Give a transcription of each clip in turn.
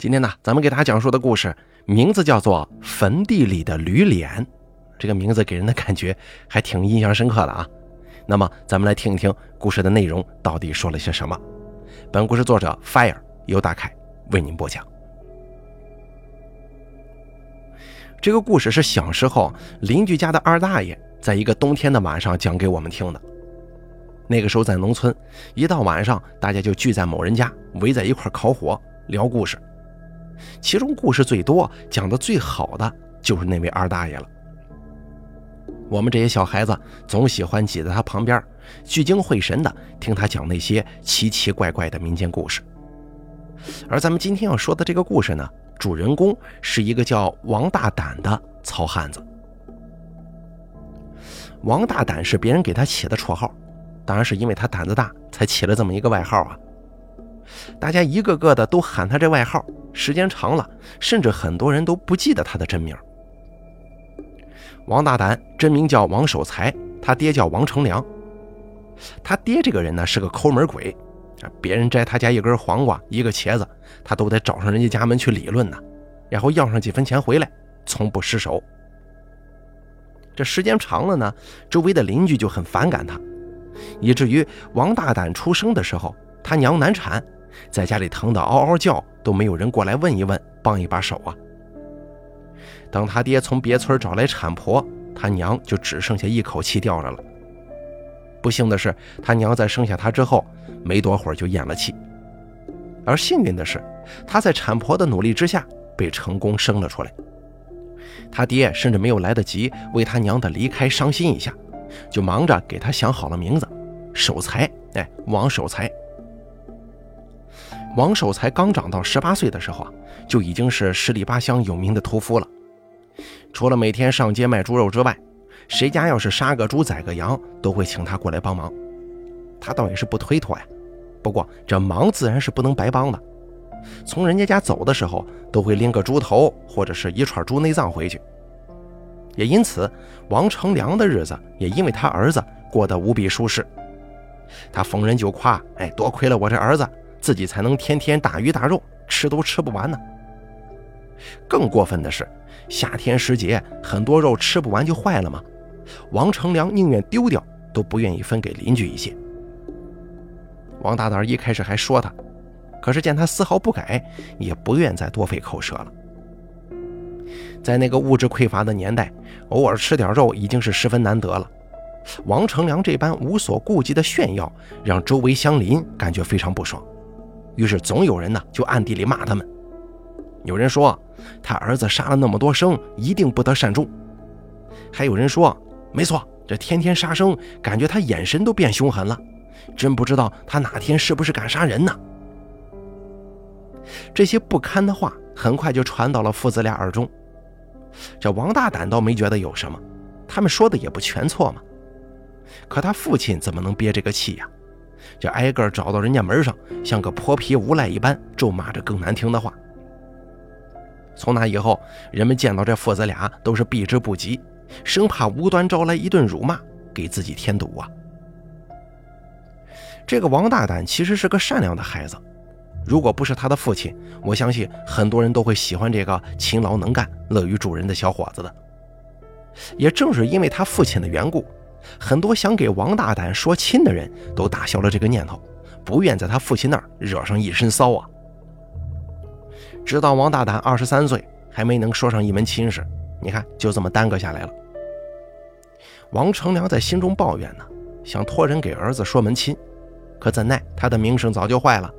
今天呢，咱们给大家讲述的故事名字叫做《坟地里的驴脸》，这个名字给人的感觉还挺印象深刻的啊。那么，咱们来听一听故事的内容到底说了些什么。本故事作者 Fire 由大凯为您播讲。这个故事是小时候邻居家的二大爷在一个冬天的晚上讲给我们听的。那个时候在农村，一到晚上，大家就聚在某人家，围在一块烤火聊故事。其中故事最多、讲的最好的就是那位二大爷了。我们这些小孩子总喜欢挤在他旁边，聚精会神地听他讲那些奇奇怪怪的民间故事。而咱们今天要说的这个故事呢，主人公是一个叫王大胆的糙汉子。王大胆是别人给他起的绰号。当然是因为他胆子大，才起了这么一个外号啊！大家一个个的都喊他这外号，时间长了，甚至很多人都不记得他的真名。王大胆真名叫王守财，他爹叫王成良。他爹这个人呢是个抠门鬼，别人摘他家一根黄瓜、一个茄子，他都得找上人家家门去理论呢，然后要上几分钱回来，从不失手。这时间长了呢，周围的邻居就很反感他。以至于王大胆出生的时候，他娘难产，在家里疼得嗷嗷叫，都没有人过来问一问，帮一把手啊。等他爹从别村找来产婆，他娘就只剩下一口气吊着了。不幸的是，他娘在生下他之后没多会儿就咽了气，而幸运的是，他在产婆的努力之下被成功生了出来。他爹甚至没有来得及为他娘的离开伤心一下。就忙着给他想好了名字，守财，哎，王守财。王守财刚长到十八岁的时候啊，就已经是十里八乡有名的屠夫了。除了每天上街卖猪肉之外，谁家要是杀个猪宰个羊，都会请他过来帮忙。他倒也是不推脱呀，不过这忙自然是不能白帮的。从人家家走的时候，都会拎个猪头或者是一串猪内脏回去。也因此，王成良的日子也因为他儿子过得无比舒适。他逢人就夸：“哎，多亏了我这儿子，自己才能天天大鱼大肉，吃都吃不完呢。”更过分的是，夏天时节，很多肉吃不完就坏了嘛。王成良宁愿丢掉，都不愿意分给邻居一些。王大胆一开始还说他，可是见他丝毫不改，也不愿再多费口舌了。在那个物质匮乏的年代，偶尔吃点肉已经是十分难得了。王成良这般无所顾忌的炫耀，让周围乡邻感觉非常不爽。于是总有人呢就暗地里骂他们。有人说他儿子杀了那么多生，一定不得善终。还有人说，没错，这天天杀生，感觉他眼神都变凶狠了。真不知道他哪天是不是敢杀人呢？这些不堪的话很快就传到了父子俩耳中。这王大胆倒没觉得有什么，他们说的也不全错嘛。可他父亲怎么能憋这个气呀？就挨个找到人家门上，像个泼皮无赖一般咒骂着更难听的话。从那以后，人们见到这父子俩都是避之不及，生怕无端招来一顿辱骂，给自己添堵啊。这个王大胆其实是个善良的孩子。如果不是他的父亲，我相信很多人都会喜欢这个勤劳能干、乐于助人的小伙子的。也正是因为他父亲的缘故，很多想给王大胆说亲的人都打消了这个念头，不愿在他父亲那儿惹上一身骚啊。直到王大胆二十三岁，还没能说上一门亲事，你看就这么耽搁下来了。王成良在心中抱怨呢，想托人给儿子说门亲，可怎奈他的名声早就坏了。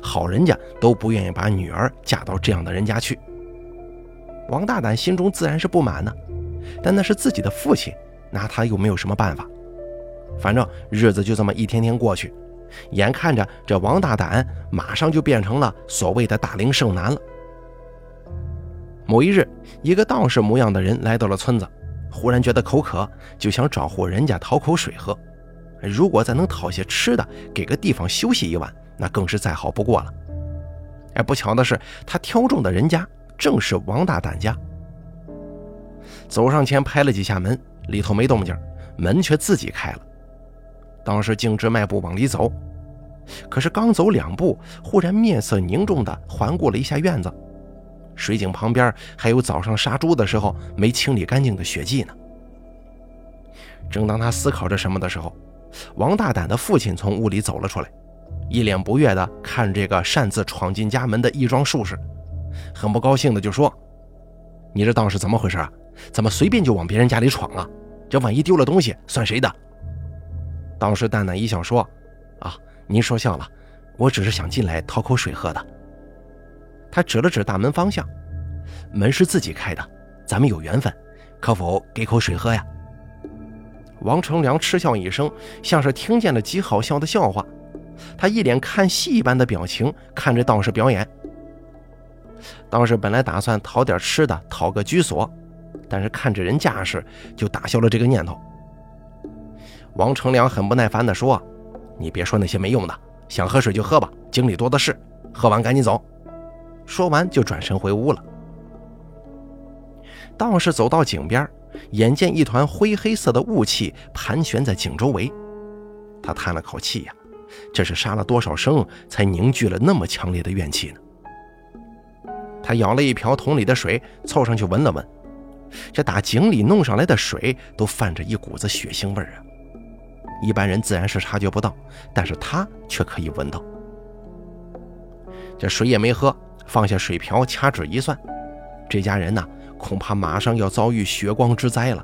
好人家都不愿意把女儿嫁到这样的人家去。王大胆心中自然是不满呢，但那是自己的父亲，拿他又没有什么办法。反正日子就这么一天天过去，眼看着这王大胆马上就变成了所谓的大龄剩男了。某一日，一个道士模样的人来到了村子，忽然觉得口渴，就想找户人家讨口水喝。如果再能讨些吃的，给个地方休息一晚。那更是再好不过了。哎，不巧的是，他挑中的人家正是王大胆家。走上前拍了几下门，里头没动静，门却自己开了。当时径直迈步往里走，可是刚走两步，忽然面色凝重地环顾了一下院子，水井旁边还有早上杀猪的时候没清理干净的血迹呢。正当他思考着什么的时候，王大胆的父亲从屋里走了出来，一脸不悦地看这个擅自闯进家门的义庄术士，很不高兴的就说：“你这当是怎么回事啊？怎么随便就往别人家里闯啊？这万一丢了东西，算谁的？”道士淡淡一笑说：“啊，您说笑了，我只是想进来讨口水喝的。”他指了指大门方向，门是自己开的，咱们有缘分，可否给口水喝呀？王成良嗤笑一声，像是听见了极好笑的笑话，他一脸看戏一般的表情看着道士表演。道士本来打算讨点吃的，讨个居所，但是看着人架势，就打消了这个念头。王成良很不耐烦地说：“你别说那些没用的，想喝水就喝吧，井里多的是，喝完赶紧走。”说完就转身回屋了。道士走到井边。眼见一团灰黑色的雾气盘旋在井周围，他叹了口气呀，这是杀了多少生才凝聚了那么强烈的怨气呢？他舀了一瓢桶里的水，凑上去闻了闻，这打井里弄上来的水都泛着一股子血腥味儿啊！一般人自然是察觉不到，但是他却可以闻到。这水也没喝，放下水瓢，掐指一算，这家人呐。恐怕马上要遭遇血光之灾了。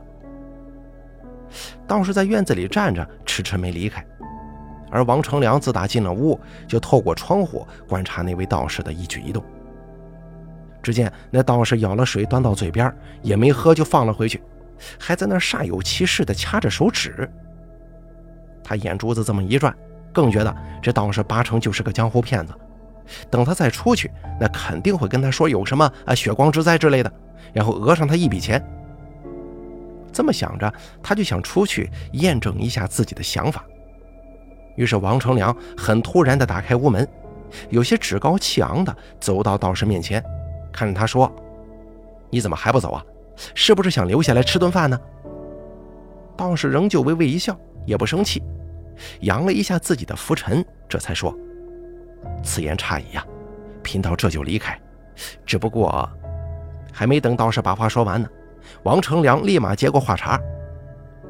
道士在院子里站着，迟迟没离开。而王成良自打进了屋，就透过窗户观察那位道士的一举一动。只见那道士舀了水端到嘴边，也没喝就放了回去，还在那煞有其事地掐着手指。他眼珠子这么一转，更觉得这道士八成就是个江湖骗子。等他再出去，那肯定会跟他说有什么啊血光之灾之类的。然后讹上他一笔钱。这么想着，他就想出去验证一下自己的想法。于是王成良很突然地打开屋门，有些趾高气昂地走到道士面前，看着他说：“你怎么还不走啊？是不是想留下来吃顿饭呢？”道士仍旧微微一笑，也不生气，扬了一下自己的拂尘，这才说：“此言差矣呀，贫道这就离开。只不过……”还没等道士把话说完呢，王成良立马接过话茬：“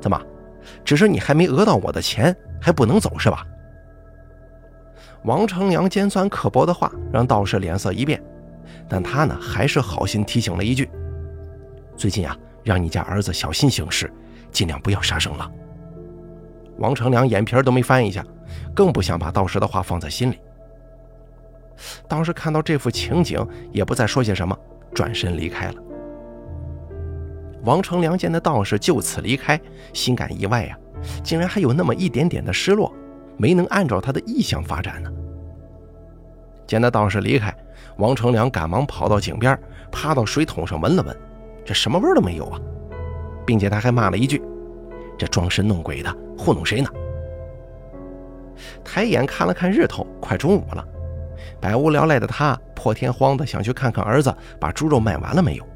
怎么，只是你还没讹到我的钱，还不能走是吧？”王成良尖酸刻薄的话让道士脸色一变，但他呢还是好心提醒了一句：“最近啊，让你家儿子小心行事，尽量不要杀生了。”王成良眼皮都没翻一下，更不想把道士的话放在心里。道士看到这幅情景，也不再说些什么。转身离开了。王成良见那道士就此离开，心感意外呀，竟然还有那么一点点的失落，没能按照他的意向发展呢。见那道士离开，王成良赶忙跑到井边，趴到水桶上闻了闻，这什么味都没有啊，并且他还骂了一句：“这装神弄鬼的，糊弄谁呢？”抬眼看了看日头，快中午了。百无聊赖的他，破天荒的想去看看儿子把猪肉卖完了没有。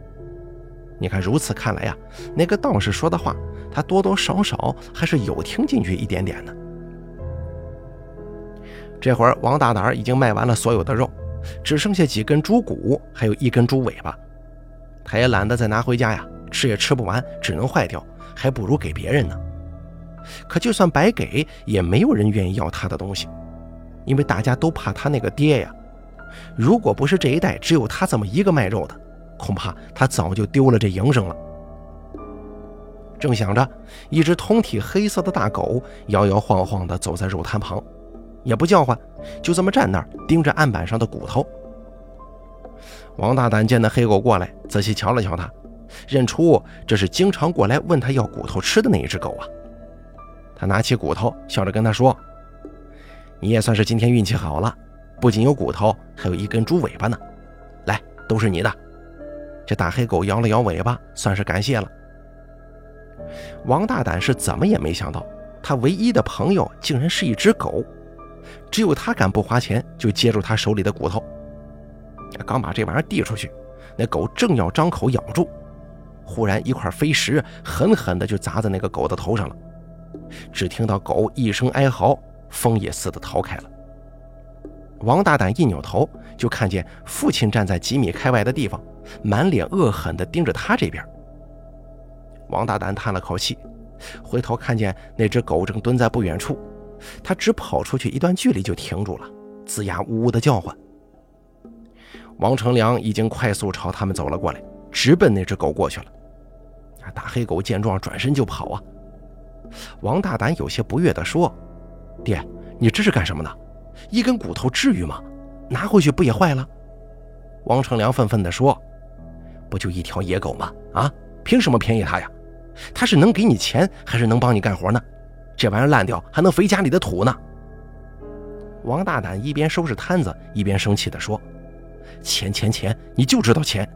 你看，如此看来呀，那个道士说的话，他多多少少还是有听进去一点点的。这会儿，王大胆已经卖完了所有的肉，只剩下几根猪骨，还有一根猪尾巴。他也懒得再拿回家呀，吃也吃不完，只能坏掉，还不如给别人呢。可就算白给，也没有人愿意要他的东西。因为大家都怕他那个爹呀，如果不是这一代只有他这么一个卖肉的，恐怕他早就丢了这营生了。正想着，一只通体黑色的大狗摇摇晃晃地走在肉摊旁，也不叫唤，就这么站那儿盯着案板上的骨头。王大胆见那黑狗过来，仔细瞧了瞧他，认出这是经常过来问他要骨头吃的那一只狗啊。他拿起骨头，笑着跟他说。你也算是今天运气好了，不仅有骨头，还有一根猪尾巴呢。来，都是你的。这大黑狗摇了摇尾巴，算是感谢了。王大胆是怎么也没想到，他唯一的朋友竟然是一只狗，只有他敢不花钱就接住他手里的骨头。刚把这玩意儿递出去，那狗正要张口咬住，忽然一块飞石狠狠地就砸在那个狗的头上了。只听到狗一声哀嚎。风也似的逃开了。王大胆一扭头，就看见父亲站在几米开外的地方，满脸恶狠地盯着他这边。王大胆叹了口气，回头看见那只狗正蹲在不远处，他只跑出去一段距离就停住了，龇牙呜呜的叫唤。王成良已经快速朝他们走了过来，直奔那只狗过去了。大黑狗见状转身就跑啊！王大胆有些不悦地说：“爹，你这是干什么呢？一根骨头至于吗？拿回去不也坏了？”王成良愤愤地说：“不就一条野狗吗？啊，凭什么便宜他呀？他是能给你钱，还是能帮你干活呢？这玩意烂掉还能肥家里的土呢！”王大胆一边收拾摊子，一边生气地说。钱钱钱，你就知道钱，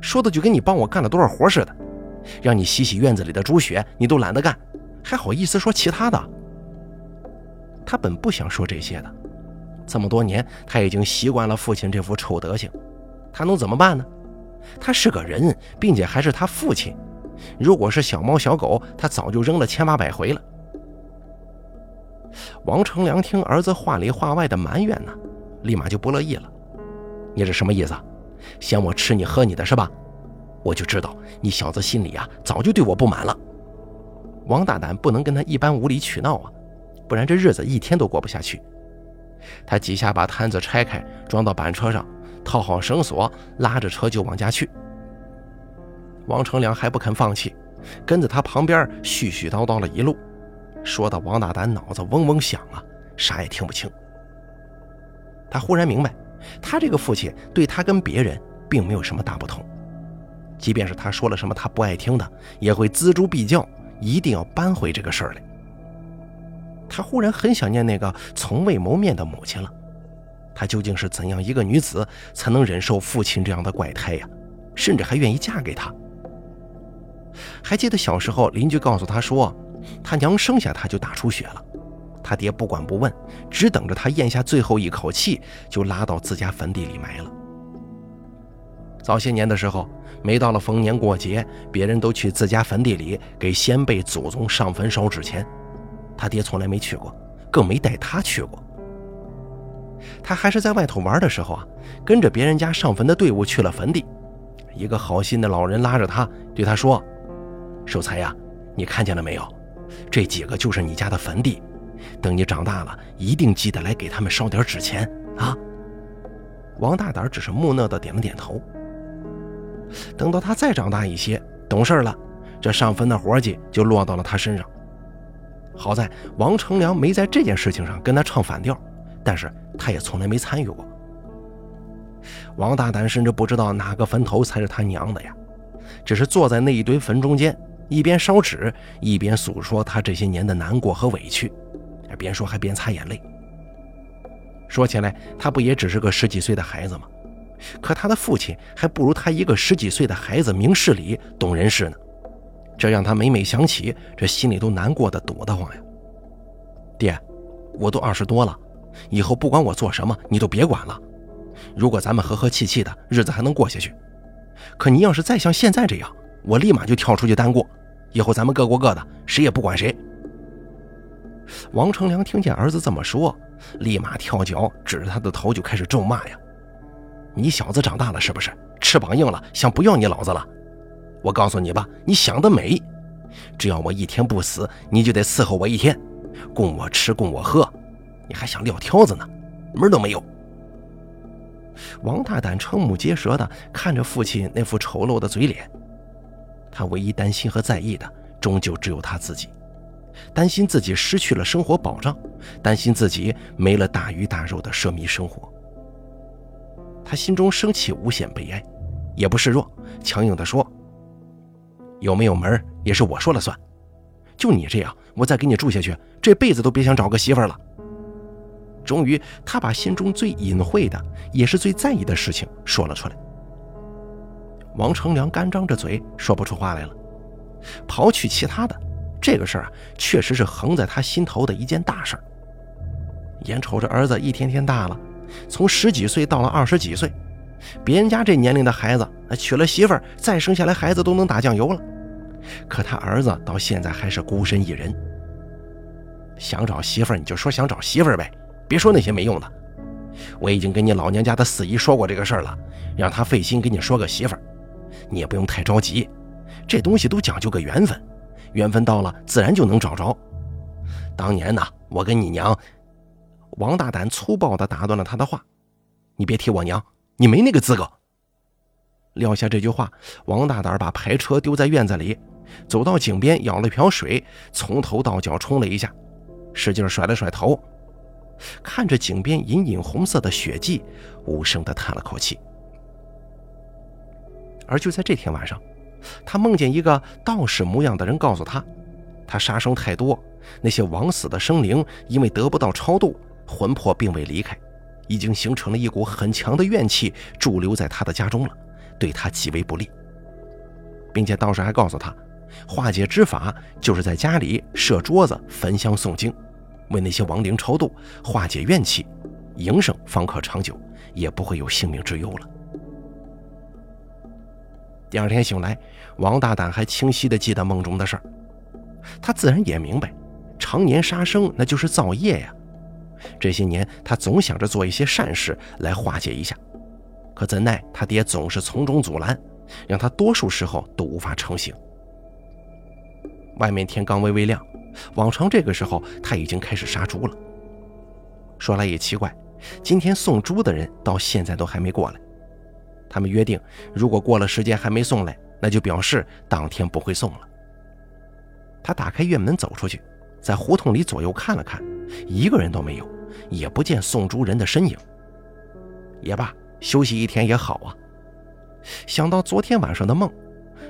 说的就跟你帮我干了多少活似的。让你洗洗院子里的猪血，你都懒得干，还好意思说其他的？他本不想说这些的，这么多年他已经习惯了父亲这副臭德行，他能怎么办呢？他是个人，并且还是他父亲。如果是小猫小狗，他早就扔了千八百回了。王成良听儿子话里话外的埋怨呢，立马就不乐意了。你这什么意思？嫌我吃你喝你的是吧？我就知道你小子心里啊，早就对我不满了。王大胆不能跟他一般无理取闹啊，不然这日子一天都过不下去。他几下把摊子拆开，装到板车上，套好绳索，拉着车就往家去。王成良还不肯放弃，跟在他旁边絮絮叨叨了一路，说的王大胆脑子嗡嗡响啊，啥也听不清。他忽然明白。他这个父亲对他跟别人并没有什么大不同，即便是他说了什么他不爱听的，也会锱铢必较，一定要扳回这个事儿来。他忽然很想念那个从未谋面的母亲了。她究竟是怎样一个女子，才能忍受父亲这样的怪胎呀？甚至还愿意嫁给他？还记得小时候邻居告诉他说，他娘生下他就大出血了。他爹不管不问，只等着他咽下最后一口气，就拉到自家坟地里埋了。早些年的时候，每到了逢年过节，别人都去自家坟地里给先辈祖宗上坟烧纸钱，他爹从来没去过，更没带他去过。他还是在外头玩的时候啊，跟着别人家上坟的队伍去了坟地。一个好心的老人拉着他，对他说：“守财呀，你看见了没有？这几个就是你家的坟地。”等你长大了，一定记得来给他们烧点纸钱啊！王大胆只是木讷的点了点头。等到他再长大一些，懂事了，这上坟的活计就落到了他身上。好在王成良没在这件事情上跟他唱反调，但是他也从来没参与过。王大胆甚至不知道哪个坟头才是他娘的呀，只是坐在那一堆坟中间，一边烧纸，一边诉说他这些年的难过和委屈。边说还边擦眼泪。说起来，他不也只是个十几岁的孩子吗？可他的父亲还不如他一个十几岁的孩子明事理、懂人事呢。这让他每每想起，这心里都难过的堵得慌呀。爹，我都二十多了，以后不管我做什么，你都别管了。如果咱们和和气气的日子还能过下去，可你要是再像现在这样，我立马就跳出去单过。以后咱们各过各的，谁也不管谁。王成良听见儿子这么说，立马跳脚，指着他的头就开始咒骂呀：“你小子长大了是不是？翅膀硬了，想不要你老子了？我告诉你吧，你想得美！只要我一天不死，你就得伺候我一天，供我吃，供我喝，你还想撂挑子呢？门都没有！”王大胆瞠目结舌地看着父亲那副丑陋的嘴脸，他唯一担心和在意的，终究只有他自己。担心自己失去了生活保障，担心自己没了大鱼大肉的奢靡生活。他心中升起无限悲哀，也不示弱，强硬地说：“有没有门也是我说了算。就你这样，我再给你住下去，这辈子都别想找个媳妇了。”终于，他把心中最隐晦的，也是最在意的事情说了出来。王成良干张着嘴，说不出话来了。刨去其他的。这个事儿啊，确实是横在他心头的一件大事儿。眼瞅着儿子一天天大了，从十几岁到了二十几岁，别人家这年龄的孩子，娶了媳妇儿，再生下来孩子都能打酱油了。可他儿子到现在还是孤身一人。想找媳妇儿，你就说想找媳妇儿呗，别说那些没用的。我已经跟你老娘家的四姨说过这个事儿了，让她费心给你说个媳妇儿，你也不用太着急，这东西都讲究个缘分，缘分到了自然就能找着。当年呢，我跟你娘……王大胆粗暴地打断了他的话：“你别提我娘，你没那个资格。”撂下这句话，王大胆把牌车丢在院子里，走到井边舀了瓢水，从头到脚冲了一下，使劲甩了甩头，看着井边隐隐红色的血迹，无声地叹了口气。而就在这天晚上，他梦见一个道士模样的人告诉他，他杀生太多，那些枉死的生灵因为得不到超度，魂魄并未离开，已经形成了一股很强的怨气驻留在他的家中了，对他极为不利。并且道士还告诉他，化解之法就是在家里设桌子、焚香诵经，为那些亡灵超度，化解怨气，营生方可长久，也不会有性命之忧了。第二天醒来，王大胆还清晰地记得梦中的事儿。他自然也明白，常年杀生那就是造业呀。这些年，他总想着做一些善事来化解一下，可怎奈他爹总是从中阻拦，让他多数时候都无法成行。外面天刚微微亮，往常这个时候他已经开始杀猪了。说来也奇怪，今天送猪的人到现在都还没过来。他们约定，如果过了时间还没送来，那就表示当天不会送了。他打开院门走出去，在胡同里左右看了看，一个人都没有，也不见送猪人的身影。也罢，休息一天也好啊。想到昨天晚上的梦，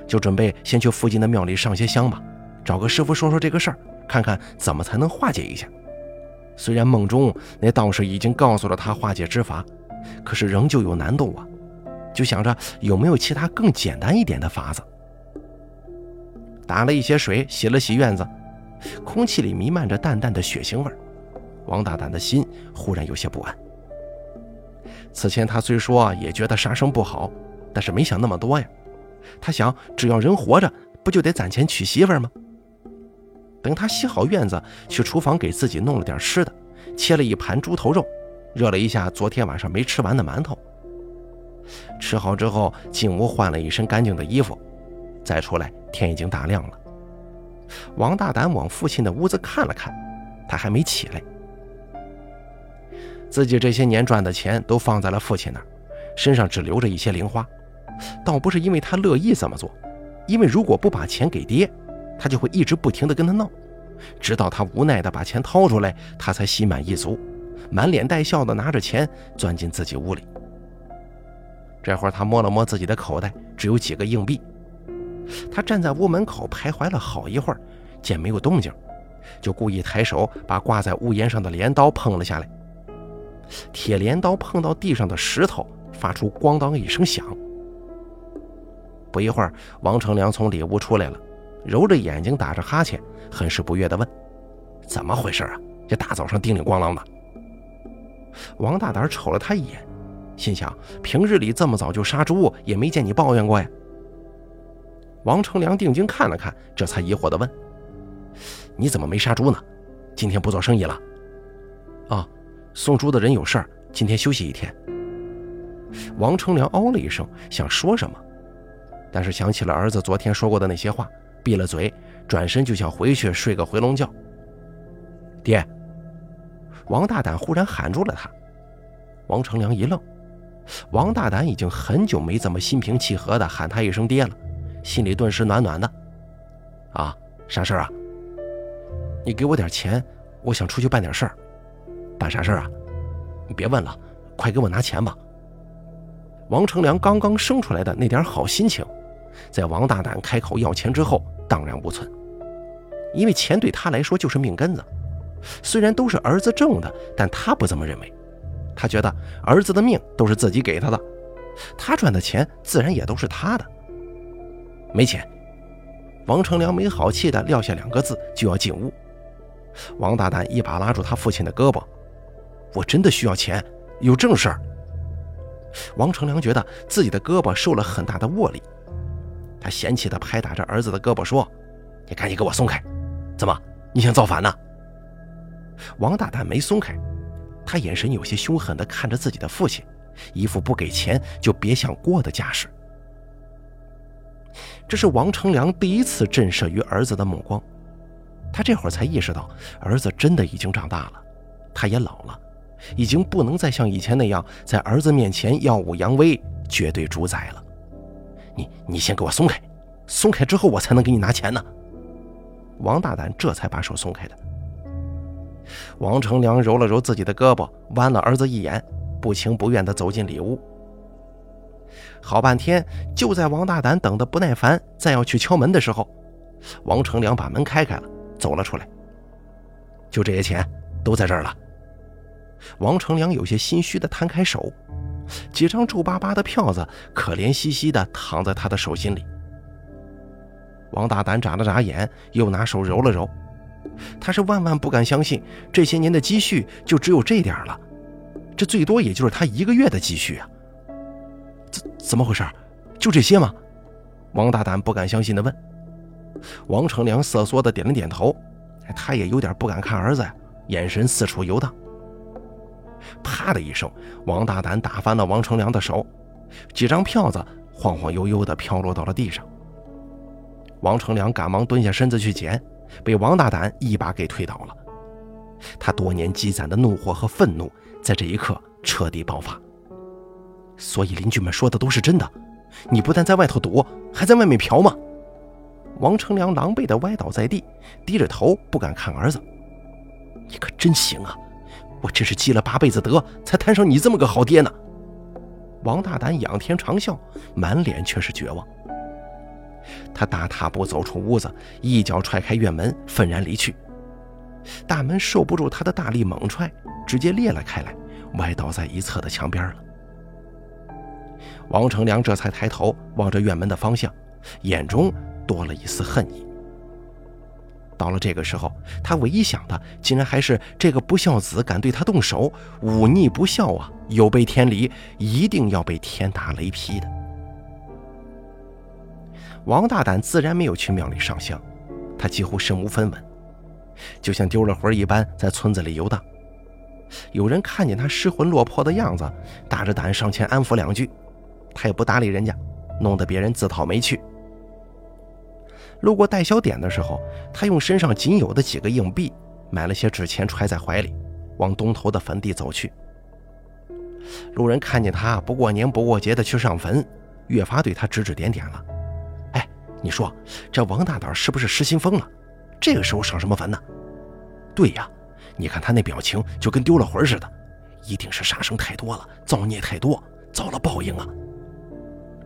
就准备先去附近的庙里上些香吧，找个师傅说说这个事儿，看看怎么才能化解一下。虽然梦中那道士已经告诉了他化解之法，可是仍旧有难度啊。就想着有没有其他更简单一点的法子。打了一些水，洗了洗院子，空气里弥漫着淡淡的血腥味王大胆的心忽然有些不安。此前他虽说也觉得杀生不好，但是没想那么多呀。他想，只要人活着，不就得攒钱娶媳妇吗？等他洗好院子，去厨房给自己弄了点吃的，切了一盘猪头肉，热了一下昨天晚上没吃完的馒头。吃好之后，进屋换了一身干净的衣服，再出来，天已经大亮了。王大胆往父亲的屋子看了看，他还没起来。自己这些年赚的钱都放在了父亲那儿，身上只留着一些零花，倒不是因为他乐意这么做，因为如果不把钱给爹，他就会一直不停地跟他闹，直到他无奈地把钱掏出来，他才心满意足，满脸带笑地拿着钱钻进自己屋里。这会儿，他摸了摸自己的口袋，只有几个硬币。他站在屋门口徘徊了好一会儿，见没有动静，就故意抬手把挂在屋檐上的镰刀碰了下来。铁镰刀碰到地上的石头，发出“咣当”一声响。不一会儿，王成良从里屋出来了，揉着眼睛，打着哈欠，很是不悦地问：“怎么回事啊？这大早上叮铃咣啷的。”王大胆瞅了他一眼。心想：平日里这么早就杀猪，也没见你抱怨过呀。王成良定睛看了看，这才疑惑地问：“你怎么没杀猪呢？今天不做生意了？”“啊，送猪的人有事儿，今天休息一天。”王成良哦了一声，想说什么，但是想起了儿子昨天说过的那些话，闭了嘴，转身就想回去睡个回笼觉。爹，王大胆忽然喊住了他。王成良一愣。王大胆已经很久没这么心平气和的喊他一声爹了，心里顿时暖暖的。啊，啥事儿啊？你给我点钱，我想出去办点事儿。办啥事儿啊？你别问了，快给我拿钱吧。王成良刚刚生出来的那点好心情，在王大胆开口要钱之后荡然无存，因为钱对他来说就是命根子。虽然都是儿子挣的，但他不这么认为。他觉得儿子的命都是自己给他的，他赚的钱自然也都是他的。没钱，王成良没好气的撂下两个字，就要进屋。王大胆一把拉住他父亲的胳膊：“我真的需要钱，有正事儿。”王成良觉得自己的胳膊受了很大的握力，他嫌弃的拍打着儿子的胳膊说：“你赶紧给我松开！怎么，你想造反呢？”王大胆没松开。他眼神有些凶狠地看着自己的父亲，一副不给钱就别想过的架势。这是王成良第一次震慑于儿子的目光。他这会儿才意识到，儿子真的已经长大了，他也老了，已经不能再像以前那样在儿子面前耀武扬威、绝对主宰了。你你先给我松开，松开之后我才能给你拿钱呢。王大胆这才把手松开的。王成良揉了揉自己的胳膊，剜了儿子一眼，不情不愿地走进里屋。好半天，就在王大胆等得不耐烦，再要去敲门的时候，王成良把门开开了，走了出来。就这些钱都在这儿了。王成良有些心虚地摊开手，几张皱巴巴的票子可怜兮兮地躺在他的手心里。王大胆眨了眨眼，又拿手揉了揉。他是万万不敢相信，这些年的积蓄就只有这点了，这最多也就是他一个月的积蓄啊！怎怎么回事？就这些吗？王大胆不敢相信地问。王成良瑟缩地点了点头，他也有点不敢看儿子，眼神四处游荡。啪的一声，王大胆打翻了王成良的手，几张票子晃晃悠悠地飘落到了地上。王成良赶忙蹲下身子去捡。被王大胆一把给推倒了，他多年积攒的怒火和愤怒在这一刻彻底爆发。所以邻居们说的都是真的，你不但在外头赌，还在外面嫖吗？王成良狼狈地歪倒在地，低着头不敢看儿子。你可真行啊！我真是积了八辈子德，才摊上你这么个好爹呢。王大胆仰天长啸，满脸却是绝望。他大踏步走出屋子，一脚踹开院门，愤然离去。大门受不住他的大力猛踹，直接裂了开来，歪倒在一侧的墙边了。王成良这才抬头望着院门的方向，眼中多了一丝恨意。到了这个时候，他唯一想的，竟然还是这个不孝子敢对他动手，忤逆不孝啊，有悖天理，一定要被天打雷劈的。王大胆自然没有去庙里上香，他几乎身无分文，就像丢了魂一般在村子里游荡。有人看见他失魂落魄的样子，大着胆上前安抚两句，他也不搭理人家，弄得别人自讨没趣。路过代销点的时候，他用身上仅有的几个硬币买了些纸钱揣在怀里，往东头的坟地走去。路人看见他不过年不过节的去上坟，越发对他指指点点了。你说这王大胆是不是失心疯了？这个时候上什么坟呢？对呀，你看他那表情就跟丢了魂似的，一定是杀生太多了，造孽太多，遭了报应啊！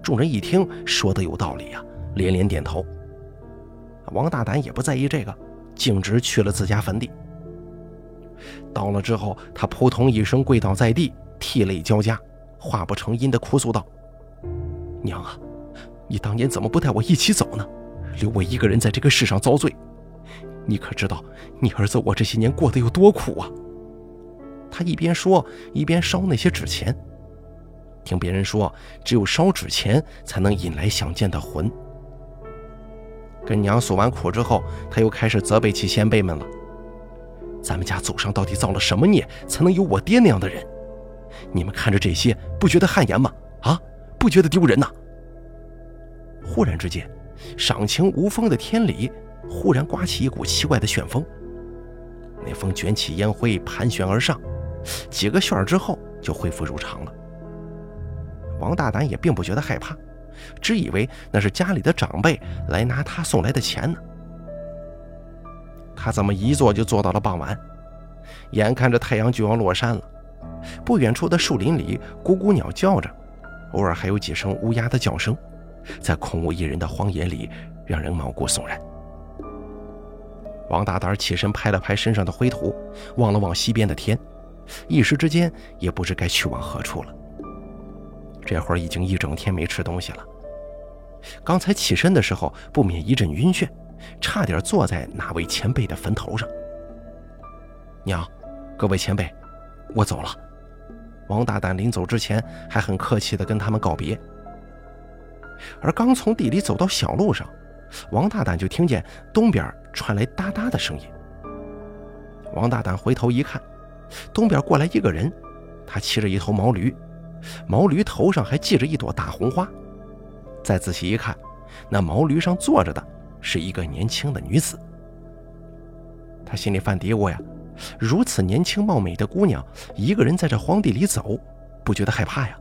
众人一听说的有道理呀，连连点头。王大胆也不在意这个，径直去了自家坟地。到了之后，他扑通一声跪倒在地，涕泪交加，话不成音的哭诉道：“娘啊！”你当年怎么不带我一起走呢？留我一个人在这个世上遭罪？你可知道你儿子我这些年过得有多苦啊？他一边说一边烧那些纸钱。听别人说，只有烧纸钱才能引来想见的魂。跟娘诉完苦之后，他又开始责备起先辈们了。咱们家祖上到底造了什么孽，才能有我爹那样的人？你们看着这些，不觉得汗颜吗？啊，不觉得丢人呐？忽然之间，赏晴无风的天里忽然刮起一股奇怪的旋风。那风卷起烟灰盘旋而上，几个旋儿之后就恢复如常了。王大胆也并不觉得害怕，只以为那是家里的长辈来拿他送来的钱呢。他怎么一坐就坐到了傍晚？眼看着太阳就要落山了，不远处的树林里咕咕鸟叫着，偶尔还有几声乌鸦的叫声。在空无一人的荒野里，让人毛骨悚然。王大胆起身拍了拍身上的灰土，望了望西边的天，一时之间也不知该去往何处了。这会儿已经一整天没吃东西了，刚才起身的时候不免一阵晕眩，差点坐在哪位前辈的坟头上。娘，各位前辈，我走了。王大胆临走之前还很客气地跟他们告别。而刚从地里走到小路上，王大胆就听见东边传来哒哒的声音。王大胆回头一看，东边过来一个人，他骑着一头毛驴，毛驴头上还系着一朵大红花。再仔细一看，那毛驴上坐着的是一个年轻的女子。他心里犯嘀咕呀，如此年轻貌美的姑娘，一个人在这荒地里走，不觉得害怕呀？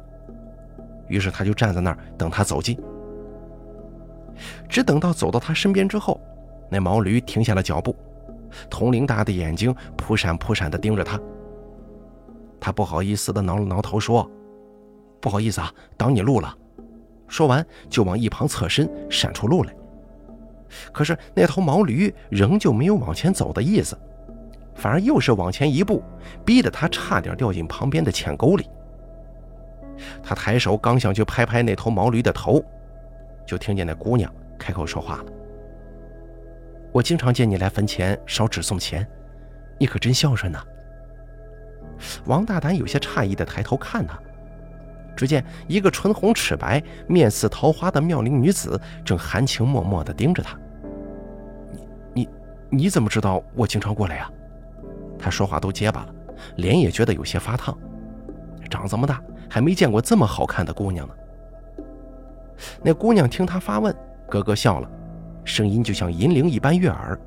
于是他就站在那儿等他走近。只等到走到他身边之后，那毛驴停下了脚步，铜铃大的眼睛扑闪扑闪地盯着他。他不好意思地挠了挠头，说：“不好意思啊，挡你路了。”说完就往一旁侧身，闪出路来。可是那头毛驴仍旧没有往前走的意思，反而又是往前一步，逼得他差点掉进旁边的浅沟里。他抬手刚想去拍拍那头毛驴的头。就听见那姑娘开口说话了：“我经常见你来坟前烧纸送钱，你可真孝顺呐。”王大胆有些诧异的抬头看他，只见一个唇红齿白、面似桃花的妙龄女子正含情脉脉的盯着他。“你、你、你怎么知道我经常过来呀？”他说话都结巴了，脸也觉得有些发烫。长这么大还没见过这么好看的姑娘呢。那姑娘听他发问，咯咯笑了，声音就像银铃一般悦耳，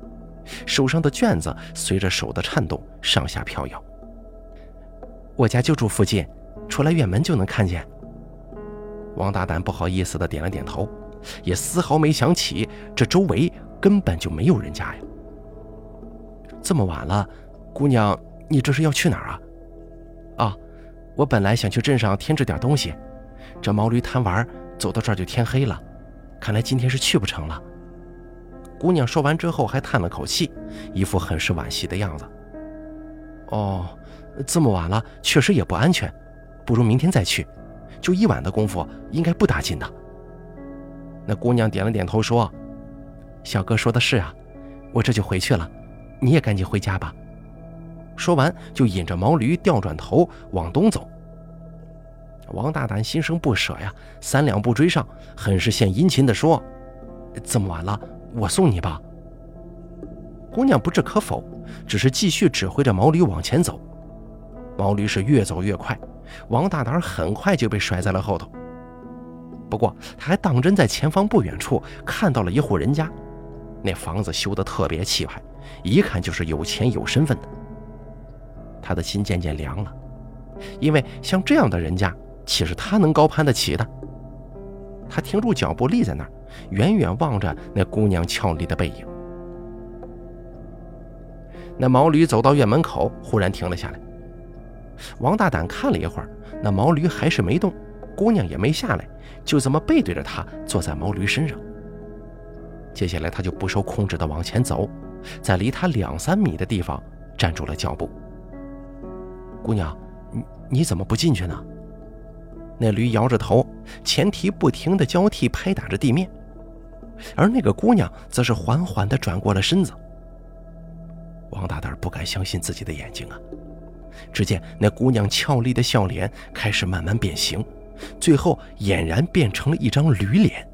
手上的卷子随着手的颤动上下飘摇。我家就住附近，出来院门就能看见。王大胆不好意思的点了点头，也丝毫没想起这周围根本就没有人家呀。这么晚了，姑娘，你这是要去哪儿啊？我本来想去镇上添置点东西，这毛驴贪玩。走到这儿就天黑了，看来今天是去不成了。姑娘说完之后还叹了口气，一副很是惋惜的样子。哦，这么晚了，确实也不安全，不如明天再去。就一晚的功夫，应该不打紧的。那姑娘点了点头说：“小哥说的是啊，我这就回去了，你也赶紧回家吧。”说完就引着毛驴调转头往东走。王大胆心生不舍呀，三两步追上，很是献殷勤地说：“这么晚了，我送你吧。”姑娘不置可否，只是继续指挥着毛驴往前走。毛驴是越走越快，王大胆很快就被甩在了后头。不过他还当真在前方不远处看到了一户人家，那房子修得特别气派，一看就是有钱有身份的。他的心渐渐凉了，因为像这样的人家。岂是他能高攀得起的？他停住脚步，立在那儿，远远望着那姑娘俏丽的背影。那毛驴走到院门口，忽然停了下来。王大胆看了一会儿，那毛驴还是没动，姑娘也没下来，就这么背对着他坐在毛驴身上。接下来，他就不受控制地往前走，在离他两三米的地方站住了脚步。姑娘，你你怎么不进去呢？那驴摇着头，前蹄不停地交替拍打着地面，而那个姑娘则是缓缓地转过了身子。王大胆不敢相信自己的眼睛啊！只见那姑娘俏丽的笑脸开始慢慢变形，最后俨然变成了一张驴脸。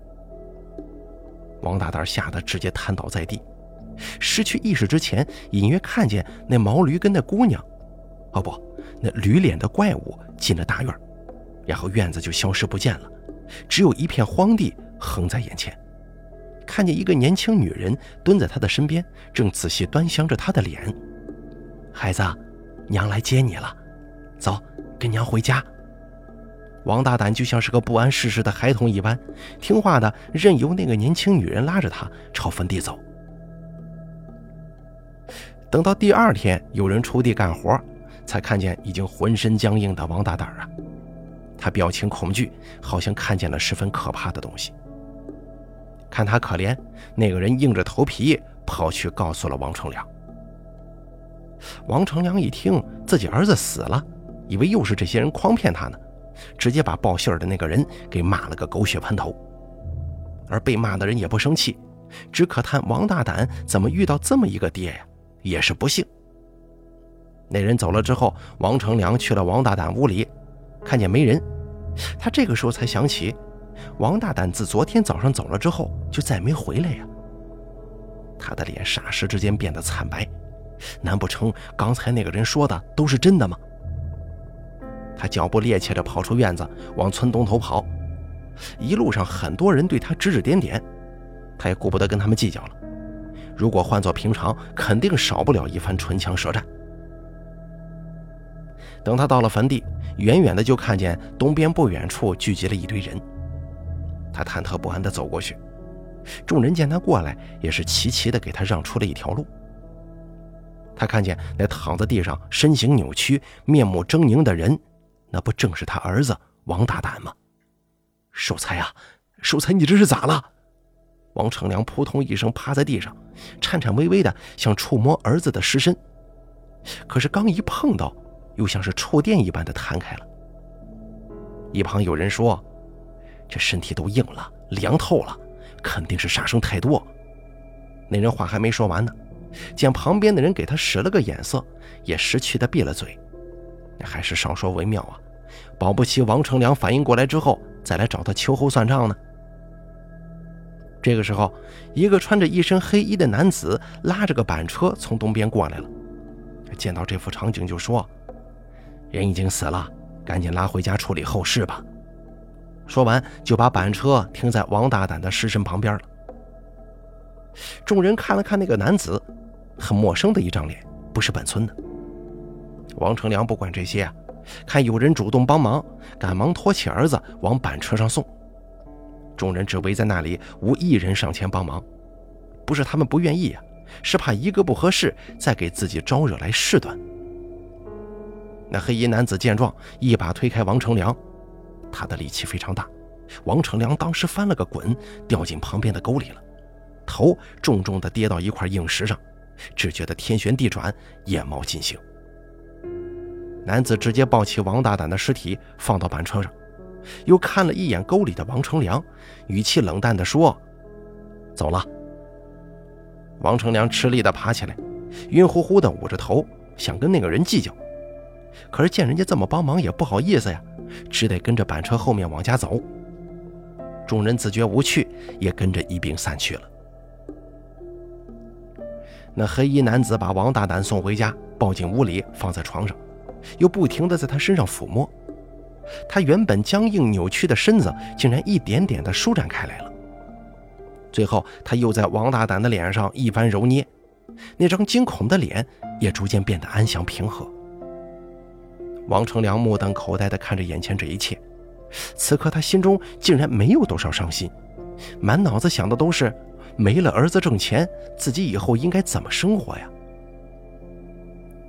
王大胆吓得直接瘫倒在地，失去意识之前，隐约看见那毛驴跟那姑娘，哦不，那驴脸的怪物进了大院。然后院子就消失不见了，只有一片荒地横在眼前。看见一个年轻女人蹲在他的身边，正仔细端详着他的脸。孩子，娘来接你了，走，跟娘回家。王大胆就像是个不谙世事的孩童一般，听话的任由那个年轻女人拉着他朝坟地走。等到第二天，有人锄地干活，才看见已经浑身僵硬的王大胆啊。他表情恐惧，好像看见了十分可怕的东西。看他可怜，那个人硬着头皮跑去告诉了王成良。王成良一听自己儿子死了，以为又是这些人诓骗他呢，直接把报信儿的那个人给骂了个狗血喷头。而被骂的人也不生气，只可叹王大胆怎么遇到这么一个爹呀，也是不幸。那人走了之后，王成良去了王大胆屋里。看见没人，他这个时候才想起，王大胆自昨天早上走了之后就再没回来呀。他的脸霎时之间变得惨白，难不成刚才那个人说的都是真的吗？他脚步趔趄着跑出院子，往村东头跑。一路上很多人对他指指点点，他也顾不得跟他们计较了。如果换做平常，肯定少不了一番唇枪舌战。等他到了坟地，远远的就看见东边不远处聚集了一堆人。他忐忑不安地走过去，众人见他过来，也是齐齐地给他让出了一条路。他看见那躺在地上、身形扭曲、面目狰狞的人，那不正是他儿子王大胆吗？守财啊，守财，你这是咋了？王成良扑通一声趴在地上，颤颤巍巍的想触摸儿子的尸身，可是刚一碰到，又像是触电一般的弹开了。一旁有人说：“这身体都硬了，凉透了，肯定是杀生太多。”那人话还没说完呢，见旁边的人给他使了个眼色，也识趣的闭了嘴。还是少说为妙啊，保不齐王成良反应过来之后再来找他秋后算账呢。这个时候，一个穿着一身黑衣的男子拉着个板车从东边过来了。见到这幅场景，就说：“人已经死了，赶紧拉回家处理后事吧。”说完，就把板车停在王大胆的尸身旁边了。众人看了看那个男子，很陌生的一张脸，不是本村的。王成良不管这些啊，看有人主动帮忙，赶忙托起儿子往板车上送。众人只围在那里，无一人上前帮忙。不是他们不愿意啊，是怕一个不合适，再给自己招惹来事端。那黑衣男子见状，一把推开王成良，他的力气非常大，王成良当时翻了个滚，掉进旁边的沟里了，头重重地跌到一块硬石上，只觉得天旋地转，眼冒金星。男子直接抱起王大胆的尸体放到板车上。又看了一眼沟里的王成良，语气冷淡地说：“走了。”王成良吃力地爬起来，晕乎乎地捂着头，想跟那个人计较，可是见人家这么帮忙，也不好意思呀，只得跟着板车后面往家走。众人自觉无趣，也跟着一并散去了。那黑衣男子把王大胆送回家，抱进屋里，放在床上，又不停地在他身上抚摸。他原本僵硬扭曲的身子，竟然一点点的舒展开来了。最后，他又在王大胆的脸上一番揉捏，那张惊恐的脸也逐渐变得安详平和。王成良目瞪口呆地看着眼前这一切，此刻他心中竟然没有多少伤心，满脑子想的都是没了儿子挣钱，自己以后应该怎么生活呀？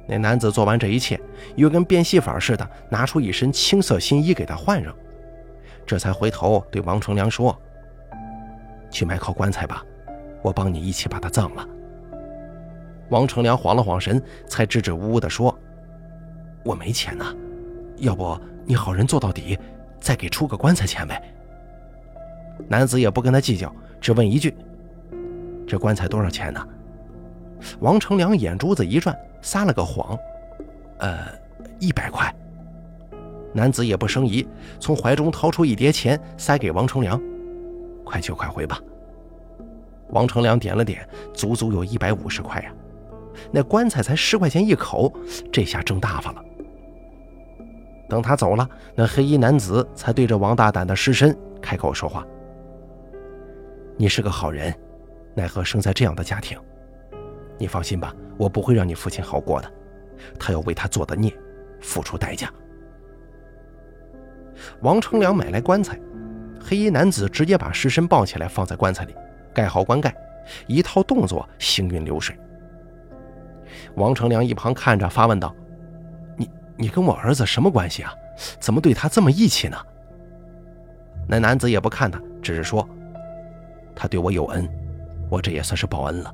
那男子做完这一切，又跟变戏法似的拿出一身青色新衣给他换上，这才回头对王成良说：“去买口棺材吧，我帮你一起把他葬了。”王成良晃了晃神，才支支吾吾地说：“我没钱呐，要不你好人做到底，再给出个棺材钱呗。”男子也不跟他计较，只问一句：“这棺材多少钱呢？”王成良眼珠子一转。撒了个谎，呃，一百块。男子也不生疑，从怀中掏出一叠钱，塞给王成良：“快去快回吧。”王成良点了点，足足有一百五十块呀。那棺材才十块钱一口，这下挣大发了。等他走了，那黑衣男子才对着王大胆的尸身开口说话：“你是个好人，奈何生在这样的家庭。”你放心吧，我不会让你父亲好过的，他要为他做的孽付出代价。王成良买来棺材，黑衣男子直接把尸身抱起来放在棺材里，盖好棺盖，一套动作行云流水。王成良一旁看着，发问道：“你跟我儿子什么关系啊？怎么对他这么义气呢？”那男子也不看他，只是说：“他对我有恩，我这也算是报恩了。”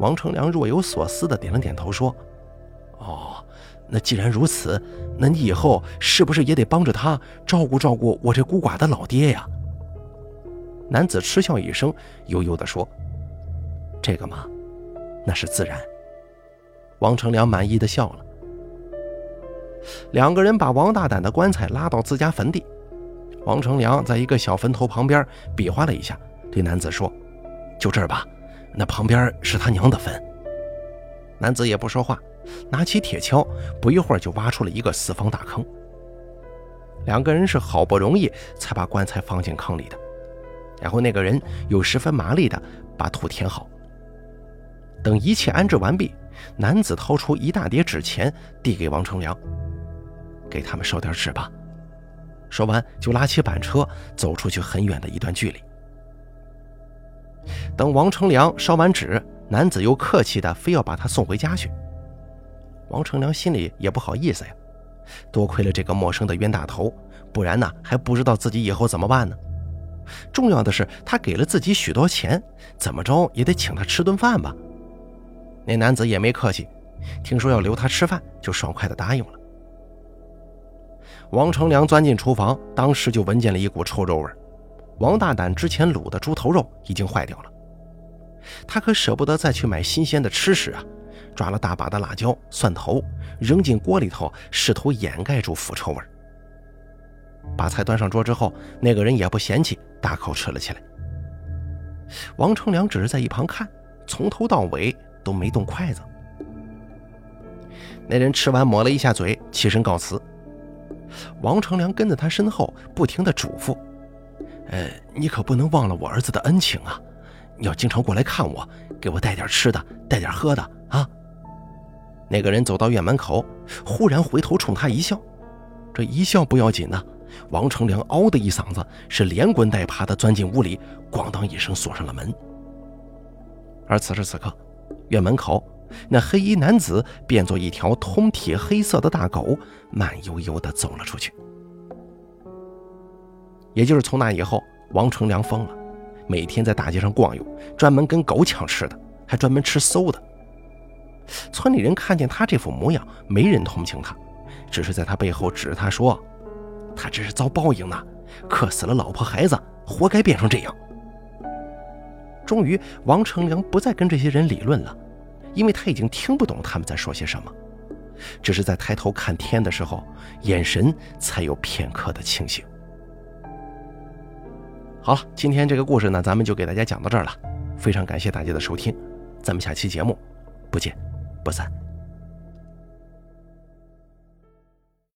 王成良若有所思地点了点头，说：“哦，那既然如此，那你以后是不是也得帮着他照顾照顾我这孤寡的老爹呀？”男子嗤笑一声，悠悠地说：“这个嘛，那是自然。”王成良满意的笑了。两个人把王大胆的棺材拉到自家坟地，王成良在一个小坟头旁边比划了一下，对男子说：“就这儿吧。”那旁边是他娘的坟。男子也不说话，拿起铁锹，不一会儿就挖出了一个四方大坑。两个人是好不容易才把棺材放进坑里的，然后那个人又十分麻利地把土填好。等一切安置完毕，男子掏出一大叠纸钱递给王成良：“给他们烧点纸吧。”说完就拉起板车走出去很远的一段距离。等王成良烧完纸，男子又客气的非要把他送回家去。王成良心里也不好意思呀，多亏了这个陌生的冤大头，不然呢还不知道自己以后怎么办呢。重要的是他给了自己许多钱，怎么着也得请他吃顿饭吧。那男子也没客气，听说要留他吃饭，就爽快的答应了。王成良钻进厨房，当时就闻见了一股臭肉味。王大胆之前卤的猪头肉已经坏掉了，他可舍不得再去买新鲜的吃食啊！抓了大把的辣椒、蒜头，扔进锅里头，试图掩盖住腐臭味。把菜端上桌之后，那个人也不嫌弃，大口吃了起来。王成良只是在一旁看，从头到尾都没动筷子。那人吃完抹了一下嘴，起身告辞。王成良跟在他身后，不停地嘱咐：“呃，你可不能忘了我儿子的恩情啊！你要经常过来看我，给我带点吃的，带点喝的啊！”那个人走到院门口，忽然回头冲他一笑。这一笑不要紧呢，王成良嗷的一嗓子，是连滚带爬地钻进屋里，咣当一声锁上了门。而此时此刻，院门口。那黑衣男子变作一条通体黑色的大狗，慢悠悠地走了出去。也就是从那以后，王成良疯了，每天在大街上逛悠，专门跟狗抢吃的，还专门吃馊的。村里人看见他这副模样，没人同情他，只是在他背后指着他说：“他这是遭报应呢，克死了老婆孩子，活该变成这样。”终于，王成良不再跟这些人理论了。因为他已经听不懂他们在说些什么，只是在抬头看天的时候，眼神才有片刻的清醒。好了，今天这个故事呢，咱们就给大家讲到这儿了。非常感谢大家的收听，咱们下期节目不见不散。